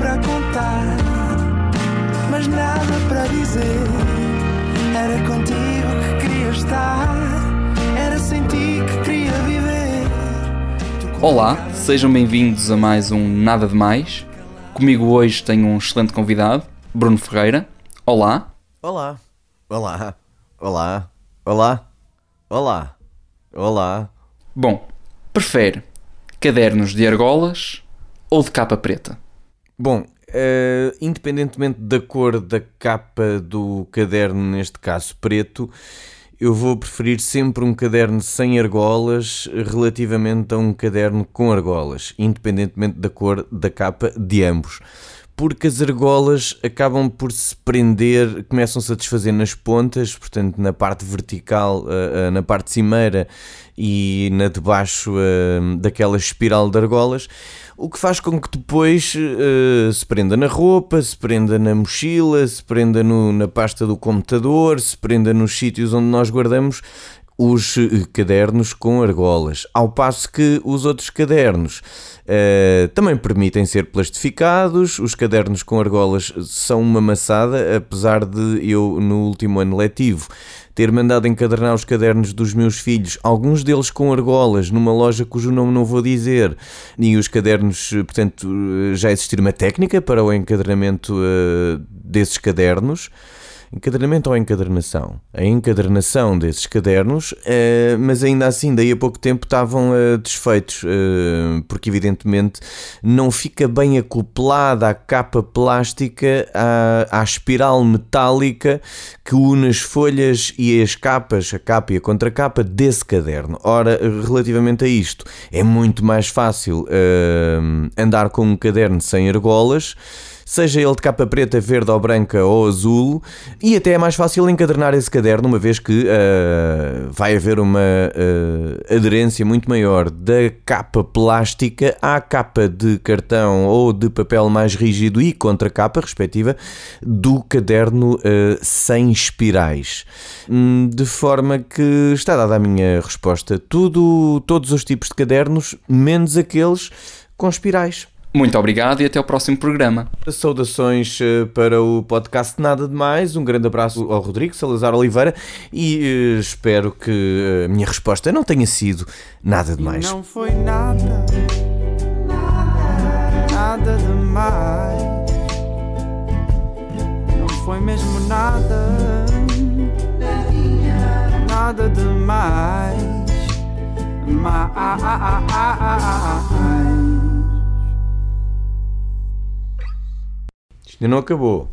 para contar, mas nada para dizer. Era contigo que queria estar, era sem ti que queria viver. Olá, sejam bem-vindos a mais um Nada de Mais. Comigo hoje tenho um excelente convidado, Bruno Ferreira. Olá. Olá, olá, olá, olá, olá, olá. Bom, prefere cadernos de argolas ou de capa preta? Bom, eh, independentemente da cor da capa do caderno, neste caso preto, eu vou preferir sempre um caderno sem argolas relativamente a um caderno com argolas, independentemente da cor da capa de ambos. Porque as argolas acabam por se prender, começam-se a desfazer nas pontas, portanto, na parte vertical, eh, eh, na parte cimeira e na de baixo eh, daquela espiral de argolas, o que faz com que depois se prenda na roupa, se prenda na mochila, se prenda no- na pasta do computador, se prenda nos sítios onde nós guardamos os eh, cadernos com argolas, ao passo que os outros cadernos eh, também permitem ser plastificados. Os cadernos com argolas são uma maçada, apesar de eu, no último ano letivo, ter mandado encadernar os cadernos dos meus filhos, alguns deles com argolas, numa loja cujo nome não vou dizer, e os cadernos, eh, portanto, já existir uma técnica para o encadernamento eh, desses cadernos. Encadernamento ou encadernação? A encadernação desses cadernos, eh, mas ainda assim, daí a pouco tempo estavam eh, desfeitos, eh, porque evidentemente não fica bem acoplada a capa plástica à, à espiral metálica que une as folhas e as capas, a capa e a contracapa desse caderno. Ora, relativamente a isto, é muito mais fácil andar com um caderno sem argolas seja ele de capa preta, verde ou branca ou azul, e até é mais fácil encadernar esse caderno, uma vez que ah, vai haver uma ah, aderência muito maior da capa plástica à capa de cartão ou de papel mais rígido e contracapa, respectiva, do caderno ah, sem espirais. Hum, De forma que está dada a minha resposta. Tudo, todos os tipos de cadernos, menos aqueles com espirais. Muito obrigado e até ao próximo programa. Saudações eh, para o podcast Nada de Mais. Um grande abraço ao Rodrigo Salazar Oliveira e eh, espero que eh, a minha resposta não tenha sido nada de mais. Não foi nada, nada demais. Não foi mesmo nada, nada demais. Mais. Isto ainda não acabou.